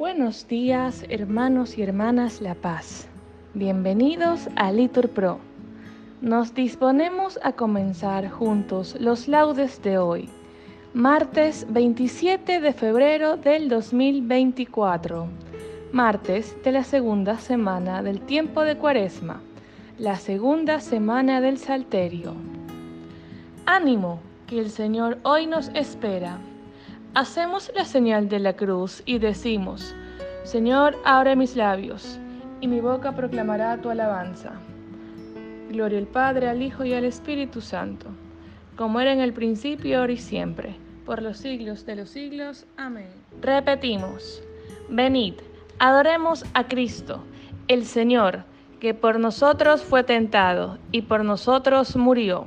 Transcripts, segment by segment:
Buenos días, hermanos y hermanas La Paz. Bienvenidos a Litur Pro. Nos disponemos a comenzar juntos los laudes de hoy, martes 27 de febrero del 2024, martes de la segunda semana del tiempo de Cuaresma, la segunda semana del Salterio. Ánimo, que el Señor hoy nos espera. Hacemos la señal de la cruz y decimos, Señor, abre mis labios, y mi boca proclamará tu alabanza. Gloria al Padre, al Hijo y al Espíritu Santo, como era en el principio, ahora y siempre, por los siglos de los siglos. Amén. Repetimos, venid, adoremos a Cristo, el Señor, que por nosotros fue tentado y por nosotros murió.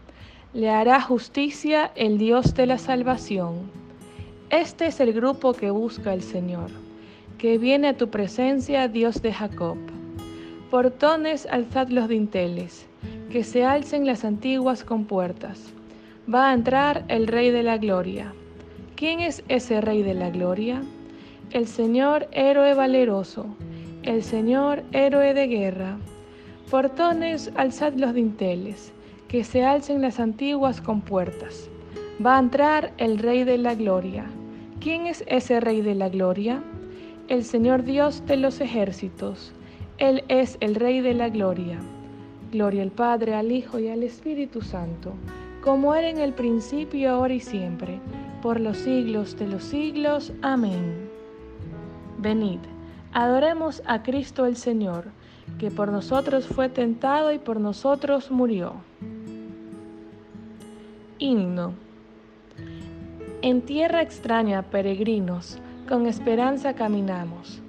le hará justicia el Dios de la salvación. Este es el grupo que busca el Señor, que viene a tu presencia, Dios de Jacob. Portones, alzad los dinteles, que se alcen las antiguas compuertas. Va a entrar el Rey de la Gloria. ¿Quién es ese Rey de la Gloria? El Señor héroe valeroso, el Señor héroe de guerra. Portones, alzad los dinteles que se alcen las antiguas compuertas. Va a entrar el Rey de la Gloria. ¿Quién es ese Rey de la Gloria? El Señor Dios de los ejércitos. Él es el Rey de la Gloria. Gloria al Padre, al Hijo y al Espíritu Santo, como era en el principio, ahora y siempre, por los siglos de los siglos. Amén. Venid, adoremos a Cristo el Señor, que por nosotros fue tentado y por nosotros murió. Himno. En tierra extraña, peregrinos, con esperanza caminamos,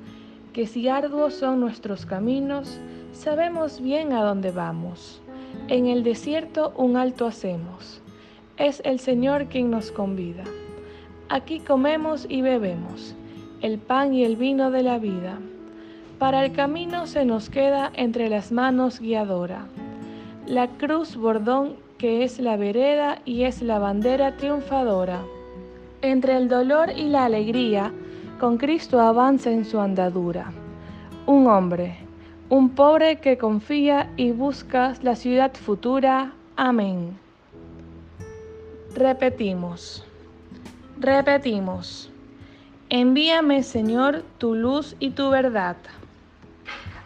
que si arduos son nuestros caminos, sabemos bien a dónde vamos. En el desierto un alto hacemos, es el Señor quien nos convida. Aquí comemos y bebemos, el pan y el vino de la vida. Para el camino se nos queda entre las manos guiadora, la cruz bordón que es la vereda y es la bandera triunfadora. Entre el dolor y la alegría, con Cristo avanza en su andadura. Un hombre, un pobre que confía y busca la ciudad futura. Amén. Repetimos, repetimos. Envíame, Señor, tu luz y tu verdad.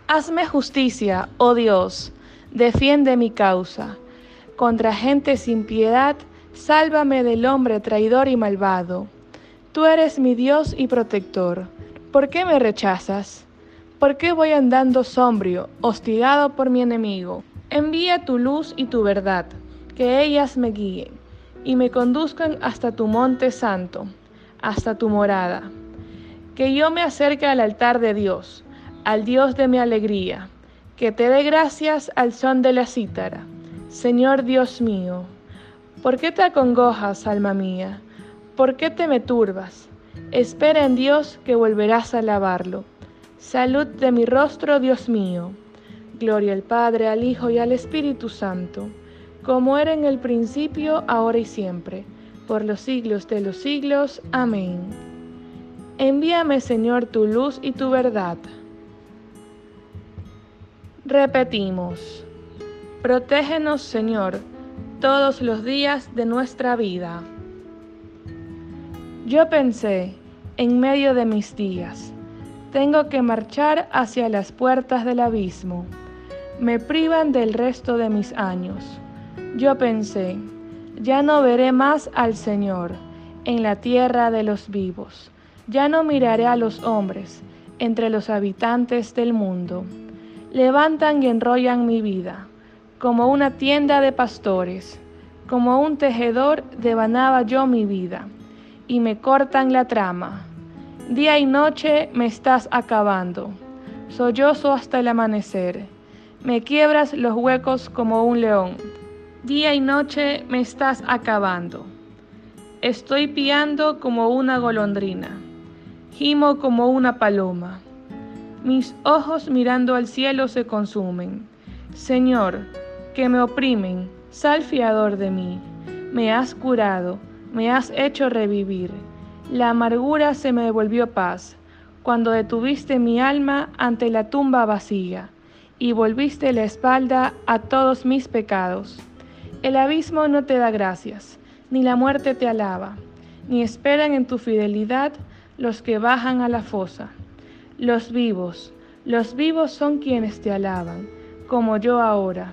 Hazme justicia, oh Dios, defiende mi causa contra gente sin piedad, sálvame del hombre traidor y malvado. Tú eres mi Dios y protector. ¿Por qué me rechazas? ¿Por qué voy andando sombrio, hostigado por mi enemigo? Envía tu luz y tu verdad, que ellas me guíen y me conduzcan hasta tu monte santo, hasta tu morada. Que yo me acerque al altar de Dios, al Dios de mi alegría, que te dé gracias al son de la cítara Señor Dios mío, ¿por qué te acongojas, alma mía? ¿Por qué te me turbas? Espera en Dios que volverás a alabarlo. Salud de mi rostro, Dios mío. Gloria al Padre, al Hijo y al Espíritu Santo, como era en el principio, ahora y siempre, por los siglos de los siglos. Amén. Envíame, Señor, tu luz y tu verdad. Repetimos. Protégenos, Señor, todos los días de nuestra vida. Yo pensé, en medio de mis días, tengo que marchar hacia las puertas del abismo. Me privan del resto de mis años. Yo pensé, ya no veré más al Señor en la tierra de los vivos. Ya no miraré a los hombres entre los habitantes del mundo. Levantan y enrollan mi vida como una tienda de pastores, como un tejedor devanaba yo mi vida, y me cortan la trama. Día y noche me estás acabando, sollozo hasta el amanecer, me quiebras los huecos como un león. Día y noche me estás acabando. Estoy piando como una golondrina, gimo como una paloma. Mis ojos mirando al cielo se consumen. Señor, que me oprimen, sal fiador de mí. Me has curado, me has hecho revivir. La amargura se me devolvió paz, cuando detuviste mi alma ante la tumba vacía, y volviste la espalda a todos mis pecados. El abismo no te da gracias, ni la muerte te alaba, ni esperan en tu fidelidad los que bajan a la fosa. Los vivos, los vivos son quienes te alaban, como yo ahora.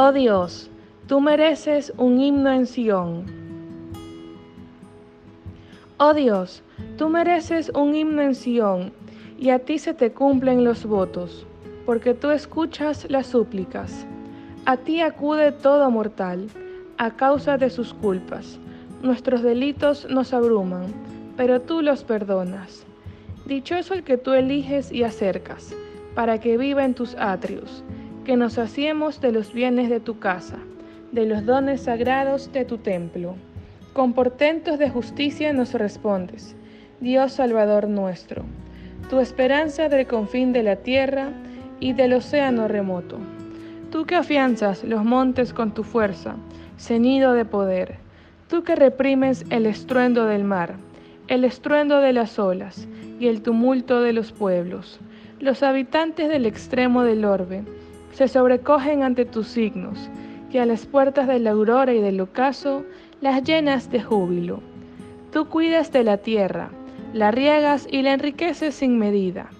oh Dios, tú mereces un himno en Sión. Oh Dios, tú mereces un himno en Sión, y a ti se te cumplen los votos, porque tú escuchas las súplicas. A ti acude todo mortal, a causa de sus culpas. Nuestros delitos nos abruman, pero tú los perdonas. Dichoso el que tú eliges y acercas, para que viva en tus atrios que nos hacemos de los bienes de tu casa, de los dones sagrados de tu templo. Con portentos de justicia nos respondes, Dios Salvador nuestro, tu esperanza del confín de la tierra y del océano remoto. Tú que afianzas los montes con tu fuerza, ceñido de poder, tú que reprimes el estruendo del mar, el estruendo de las olas y el tumulto de los pueblos, los habitantes del extremo del orbe, se sobrecogen ante tus signos, que a las puertas de la aurora y del ocaso las llenas de júbilo. Tú cuidas de la tierra, la riegas y la enriqueces sin medida.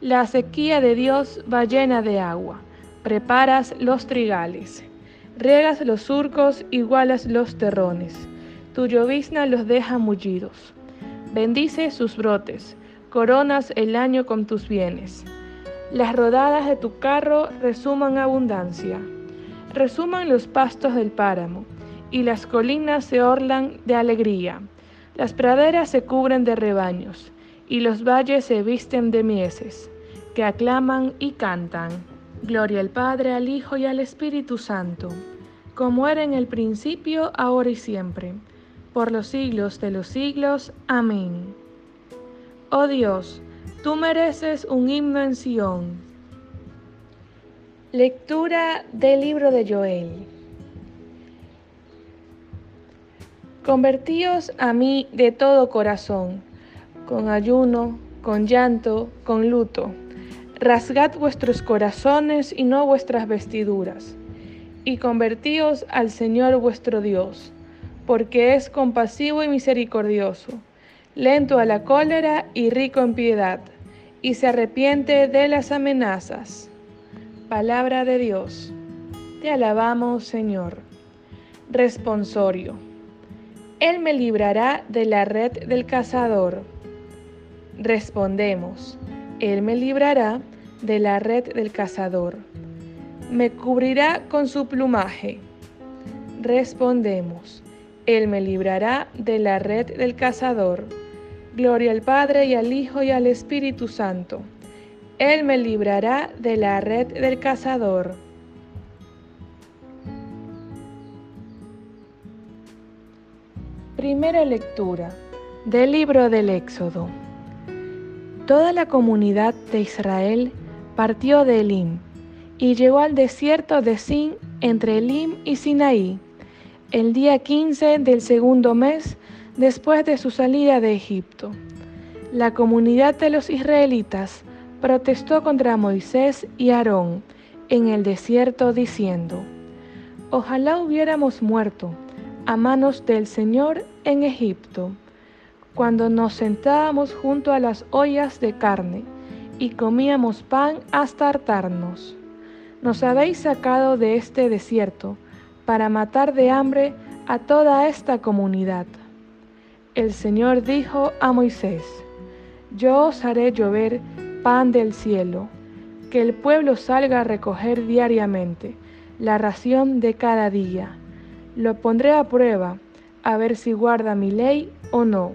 La sequía de Dios va llena de agua, preparas los trigales, riegas los surcos, igualas los terrones, tu llovizna los deja mullidos. Bendice sus brotes, coronas el año con tus bienes. Las rodadas de tu carro resuman abundancia, resuman los pastos del páramo, y las colinas se orlan de alegría. Las praderas se cubren de rebaños, y los valles se visten de mieses, que aclaman y cantan. Gloria al Padre, al Hijo y al Espíritu Santo, como era en el principio, ahora y siempre, por los siglos de los siglos. Amén. Oh Dios, Tú mereces un himno en Sión. Lectura del libro de Joel. Convertíos a mí de todo corazón, con ayuno, con llanto, con luto. Rasgad vuestros corazones y no vuestras vestiduras, y convertíos al Señor vuestro Dios, porque es compasivo y misericordioso lento a la cólera y rico en piedad, y se arrepiente de las amenazas. Palabra de Dios. Te alabamos, Señor. Responsorio. Él me librará de la red del cazador. Respondemos. Él me librará de la red del cazador. Me cubrirá con su plumaje. Respondemos. Él me librará de la red del cazador Gloria al Padre y al Hijo y al Espíritu Santo. Él me librará de la red del cazador. Primera lectura del libro del Éxodo. Toda la comunidad de Israel partió de Elim y llegó al desierto de Sin entre Elim y Sinaí, el día 15 del segundo mes después de su salida de Egipto. La comunidad de los israelitas protestó contra Moisés y Aarón en el desierto diciendo, Ojalá hubiéramos muerto a manos del Señor en Egipto, cuando nos sentábamos junto a las ollas de carne y comíamos pan hasta hartarnos. Nos habéis sacado de este desierto para matar de hambre a toda esta comunidad. El Señor dijo a Moisés, Yo os haré llover pan del cielo, que el pueblo salga a recoger diariamente la ración de cada día. Lo pondré a prueba, a ver si guarda mi ley o no.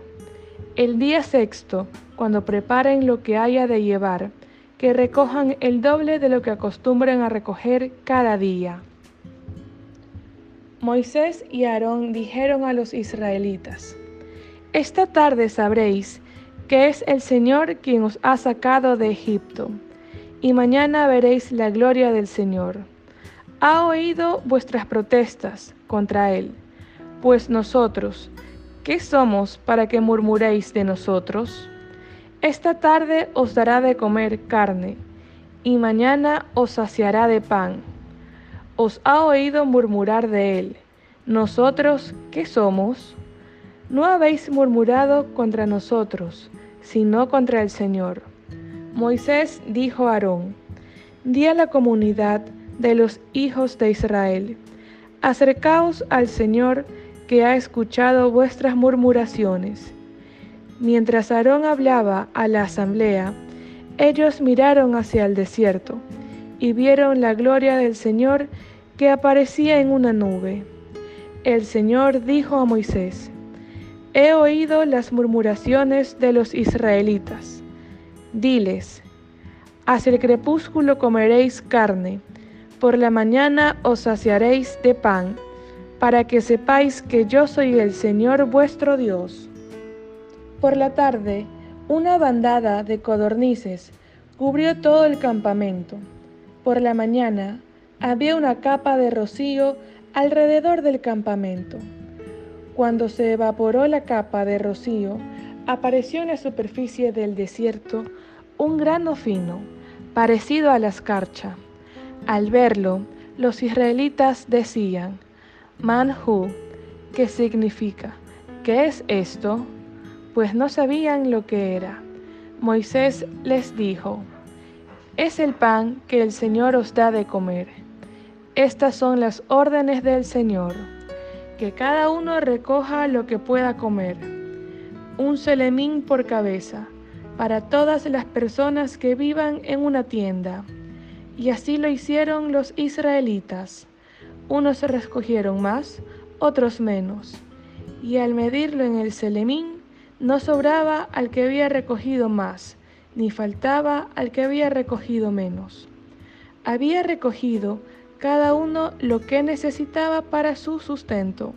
El día sexto, cuando preparen lo que haya de llevar, que recojan el doble de lo que acostumbren a recoger cada día. Moisés y Aarón dijeron a los israelitas, Esta tarde sabréis que es el Señor quien os ha sacado de Egipto, y mañana veréis la gloria del Señor. Ha oído vuestras protestas contra Él, pues nosotros, ¿qué somos para que murmuréis de nosotros? Esta tarde os dará de comer carne, y mañana os saciará de pan. Os ha oído murmurar de él. ¿Nosotros qué somos? No habéis murmurado contra nosotros, sino contra el Señor. Moisés dijo a Aarón, di a la comunidad de los hijos de Israel, acercaos al Señor que ha escuchado vuestras murmuraciones Mientras Aarón hablaba a la asamblea, ellos miraron hacia el desierto y vieron la gloria del Señor que aparecía en una nube. El Señor dijo a Moisés, He oído las murmuraciones de los israelitas. Diles, hacia el crepúsculo comeréis carne, por la mañana os saciaréis de pan, para que sepáis que yo soy el Señor vuestro Dios. Por la tarde, una bandada de codornices cubrió todo el campamento. Por la mañana, había una capa de rocío alrededor del campamento. Cuando se evaporó la capa de rocío, apareció en la superficie del desierto un grano fino, parecido a la escarcha. Al verlo, los israelitas decían, Manhu, ¿qué significa? ¿Qué es esto? pues no sabían lo que era. Moisés les dijo, es el pan que el Señor os da de comer. Estas son las órdenes del Señor, que cada uno recoja lo que pueda comer, un selemín por cabeza, para todas las personas que vivan en una tienda. Y así lo hicieron los israelitas. Unos recogieron más, otros menos. Y al medirlo en el selemín, no sobraba al que había recogido más, ni faltaba al que había recogido menos. Había recogido cada uno lo que necesitaba para su sustento.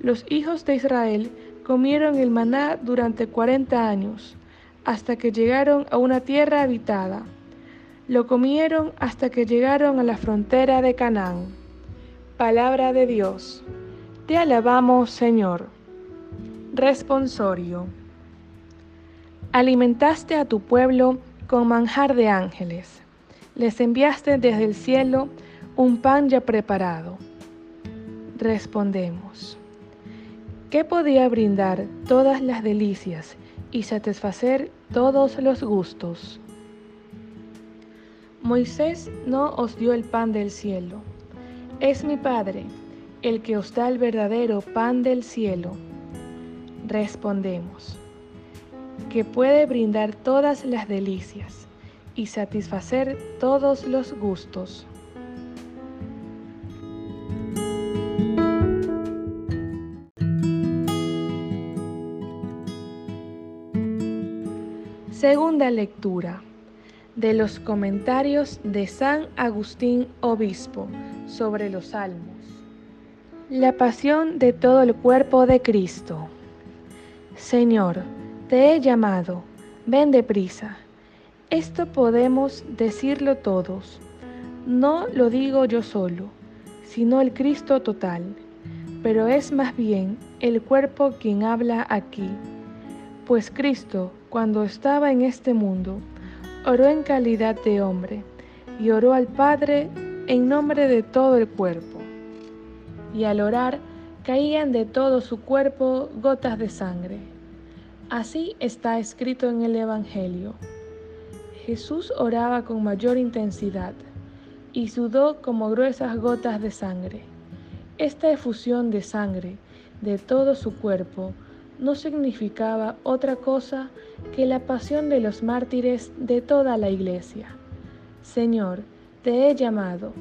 Los hijos de Israel comieron el maná durante cuarenta años, hasta que llegaron a una tierra habitada. Lo comieron hasta que llegaron a la frontera de Canaán. Palabra de Dios. Te alabamos, Señor. Responsorio. Alimentaste a tu pueblo con manjar de ángeles. Les enviaste desde el cielo un pan ya preparado. Respondemos. ¿Qué podía brindar todas las delicias y satisfacer todos los gustos? Moisés no os dio el pan del cielo. Es mi Padre, el que os da el verdadero pan del cielo respondemos que puede brindar todas las delicias y satisfacer todos los gustos. Segunda lectura de los comentarios de San Agustín Obispo sobre los Salmos. La pasión de todo el cuerpo de Cristo. Señor, te he llamado, ven deprisa. Esto podemos decirlo todos. No lo digo yo solo, sino el Cristo total, pero es más bien el cuerpo quien habla aquí. Pues Cristo, cuando estaba en este mundo, oró en calidad de hombre y oró al Padre en nombre de todo el cuerpo. Y al orar, caían de todo su cuerpo gotas de sangre. Así está escrito en el Evangelio. Jesús oraba con mayor intensidad y sudó como gruesas gotas de sangre. Esta efusión de sangre de todo su cuerpo no significaba otra cosa que la pasión de los mártires de toda la iglesia. Señor, te he llamado,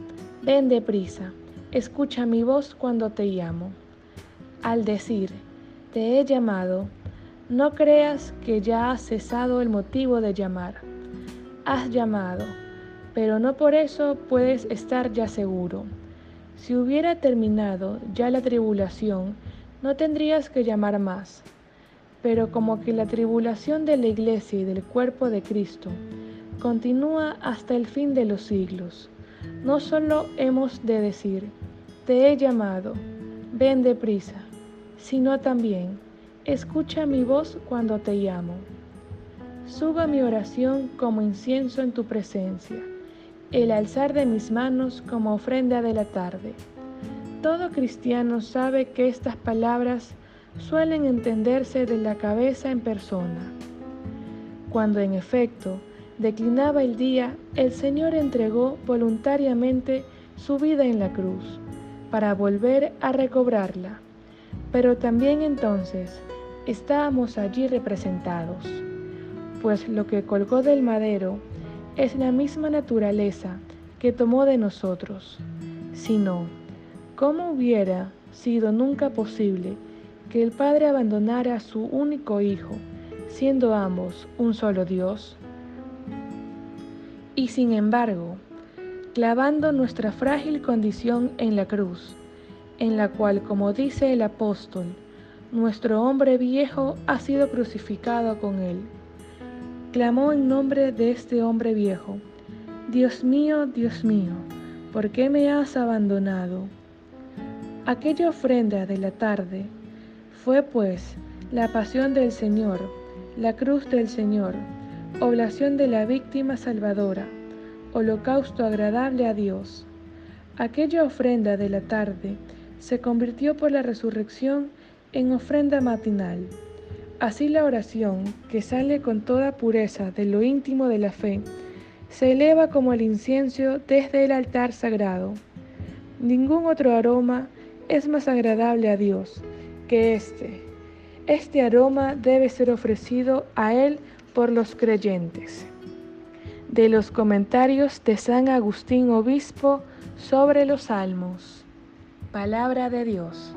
ven deprisa, escucha mi voz cuando te llamo. Al decir, te he llamado, no creas que ya ha cesado el motivo de llamar. Has llamado, pero no por eso puedes estar ya seguro. Si hubiera terminado ya la tribulación, no tendrías que llamar más. Pero como que la tribulación de la iglesia y del cuerpo de Cristo continúa hasta el fin de los siglos, no solo hemos de decir, te he llamado, ven deprisa, sino también, Escucha mi voz cuando te llamo. Suba mi oración como incienso en tu presencia, el alzar de mis manos como ofrenda de la tarde. Todo cristiano sabe que estas palabras suelen entenderse de la cabeza en persona. Cuando en efecto declinaba el día, el Señor entregó voluntariamente su vida en la cruz para volver a recobrarla. Pero también entonces estábamos allí representados, pues lo que colgó del madero es la misma naturaleza que tomó de nosotros, sino, ¿cómo hubiera sido nunca posible que el Padre abandonara a su único Hijo, siendo ambos un solo Dios? Y sin embargo, clavando nuestra frágil condición en la cruz, en la cual, como dice el apóstol, nuestro hombre viejo ha sido crucificado con él. Clamó en nombre de este hombre viejo, Dios mío, Dios mío, ¿por qué me has abandonado? Aquella ofrenda de la tarde fue pues la pasión del Señor, la cruz del Señor, oblación de la víctima salvadora, holocausto agradable a Dios. Aquella ofrenda de la tarde se convirtió por la resurrección en ofrenda matinal. Así la oración, que sale con toda pureza de lo íntimo de la fe, se eleva como el incienso desde el altar sagrado. Ningún otro aroma es más agradable a Dios que este. Este aroma debe ser ofrecido a Él por los creyentes. De los comentarios de San Agustín Obispo sobre los Salmos. Palabra de Dios.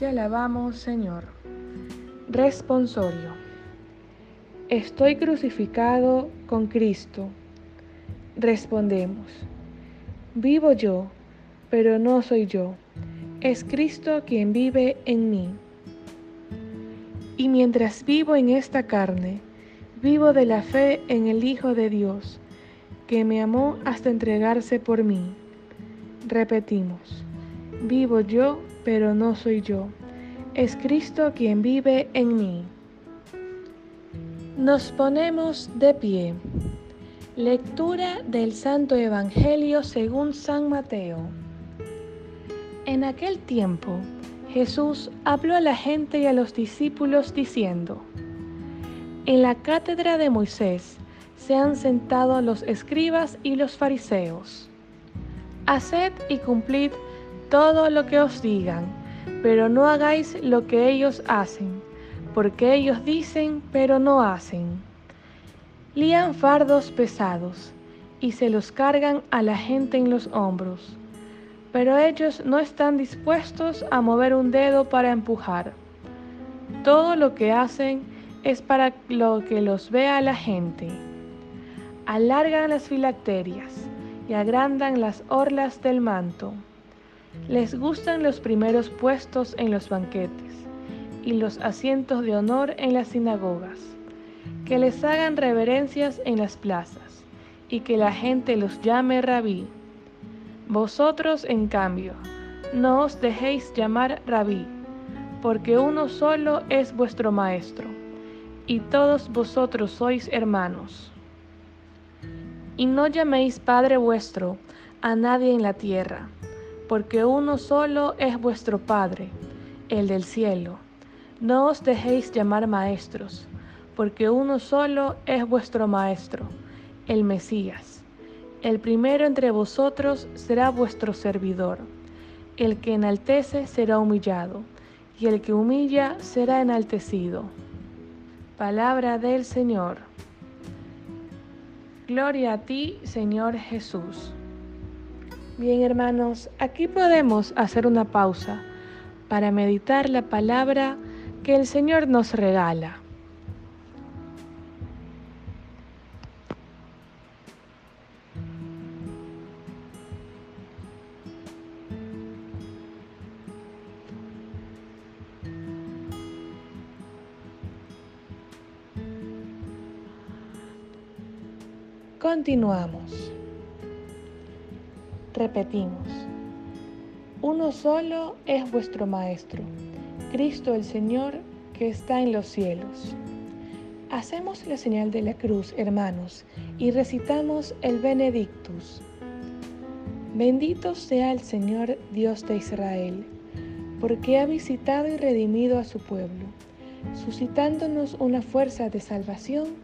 Te alabamos, Señor. Responsorio. Estoy crucificado con Cristo. Respondemos. Vivo yo, pero no soy yo. Es Cristo quien vive en mí. Y mientras vivo en esta carne, vivo de la fe en el Hijo de Dios, que me amó hasta entregarse por mí. Repetimos. Vivo yo, pero no soy yo. Es Cristo quien vive en mí. Nos ponemos de pie. Lectura del Santo Evangelio según San Mateo. En aquel tiempo, Jesús habló a la gente y a los discípulos diciendo, En la cátedra de Moisés se han sentado los escribas y los fariseos. Haced y cumplid todo lo que os digan, pero no hagáis lo que ellos hacen, porque ellos dicen, pero no hacen. Lían fardos pesados y se los cargan a la gente en los hombros, pero ellos no están dispuestos a mover un dedo para empujar. Todo lo que hacen es para lo que los vea la gente. Alargan las filacterias y agrandan las orlas del manto les gustan los primeros puestos en los banquetes y los asientos de honor en las sinagogas, que les hagan reverencias en las plazas y que la gente los llame rabí. Vosotros, en cambio, no os dejéis llamar rabí, porque uno solo es vuestro maestro, y todos vosotros sois hermanos. Y no llaméis Padre vuestro a nadie en la tierra, porque uno solo es vuestro Padre, el del cielo. No os dejéis llamar maestros, porque uno solo es vuestro maestro, el Mesías. El primero entre vosotros será vuestro servidor. El que enaltece será humillado, y el que humilla será enaltecido. Palabra del Señor. Gloria a ti, Señor Jesús. Bien, hermanos, aquí podemos hacer una pausa para meditar la palabra que el Señor nos regala. Continuamos. Repetimos. Uno solo es vuestro Maestro, Cristo el Señor que está en los cielos. Hacemos la señal de la cruz, hermanos, y recitamos el Benedictus. Bendito sea el Señor Dios de Israel, porque ha visitado y redimido a su pueblo, suscitándonos una fuerza de salvación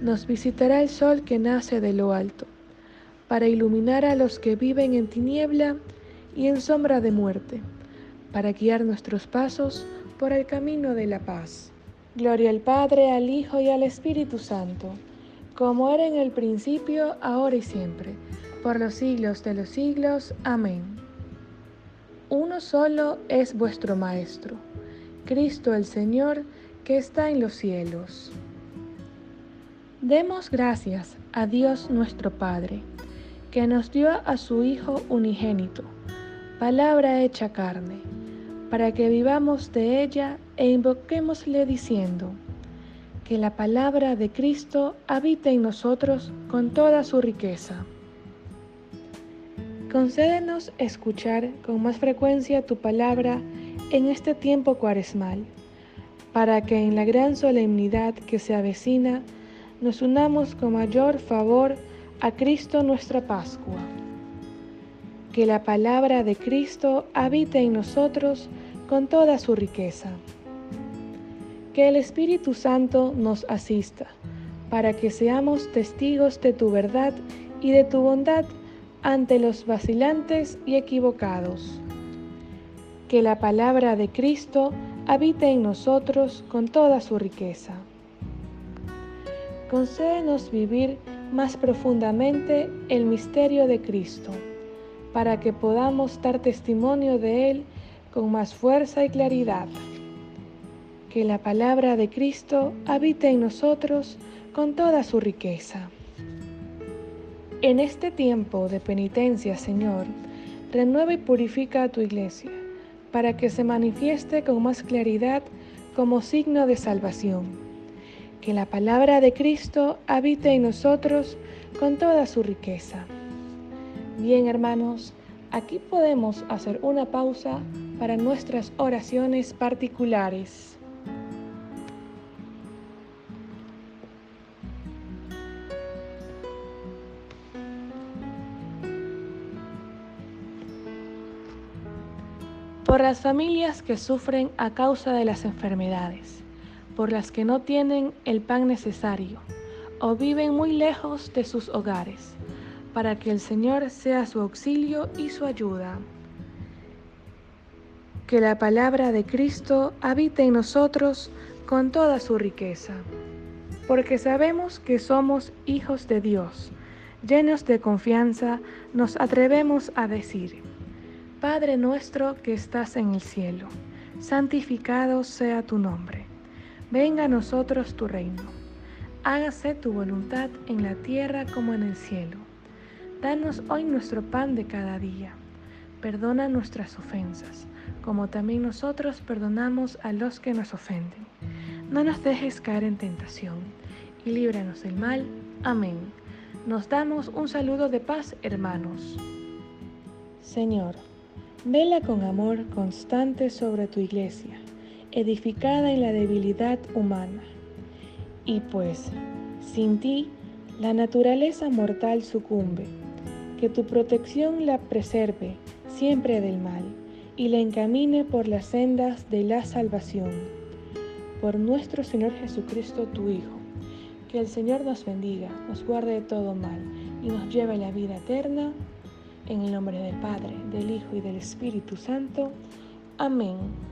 nos visitará el sol que nace de lo alto, para iluminar a los que viven en tiniebla y en sombra de muerte, para guiar nuestros pasos por el camino de la paz. Gloria al Padre, al Hijo y al Espíritu Santo, como era en el principio, ahora y siempre, por los siglos de los siglos. Amén. Uno solo es vuestro Maestro, Cristo el Señor, que está en los cielos. Demos gracias a Dios nuestro Padre, que nos dio a su Hijo unigénito, palabra hecha carne, para que vivamos de ella e invoquémosle diciendo, que la palabra de Cristo habite en nosotros con toda su riqueza. Concédenos escuchar con más frecuencia tu palabra en este tiempo cuaresmal, para que en la gran solemnidad que se avecina, nos unamos con mayor favor a Cristo nuestra Pascua. Que la palabra de Cristo habite en nosotros con toda su riqueza. Que el Espíritu Santo nos asista para que seamos testigos de tu verdad y de tu bondad ante los vacilantes y equivocados. Que la palabra de Cristo habite en nosotros con toda su riqueza concédenos vivir más profundamente el misterio de Cristo, para que podamos dar testimonio de Él con más fuerza y claridad. Que la palabra de Cristo habite en nosotros con toda su riqueza. En este tiempo de penitencia, Señor, renueva y purifica a tu iglesia, para que se manifieste con más claridad como signo de salvación que la palabra de Cristo habite en nosotros con toda su riqueza. Bien, hermanos, aquí podemos hacer una pausa para nuestras oraciones particulares. Por las familias que sufren a causa de las enfermedades por las que no tienen el pan necesario o viven muy lejos de sus hogares, para que el Señor sea su auxilio y su ayuda. Que la palabra de Cristo habite en nosotros con toda su riqueza. porque sabemos que somos hijos de Dios. Llenos de confianza, nos atrevemos a decir, Padre nuestro que estás en el cielo, santificado sea tu nombre. Venga a nosotros tu reino. Hágase tu voluntad en la tierra como en el cielo. Danos hoy nuestro pan de cada día. Perdona nuestras ofensas, como también nosotros perdonamos a los que nos ofenden. No nos dejes caer en tentación, y líbranos del mal. Amén. Nos damos un saludo de paz, hermanos. Señor, vela con amor constante sobre tu iglesia, edificada en la debilidad humana. Y pues, sin ti, la naturaleza mortal sucumbe. Que tu protección la preserve siempre del mal y la encamine por las sendas de la salvación. Por nuestro Señor Jesucristo, tu Hijo. Que el Señor nos bendiga, nos guarde de todo mal y nos lleve a la vida eterna. En el nombre del Padre, del Hijo y del Espíritu Santo. Amén.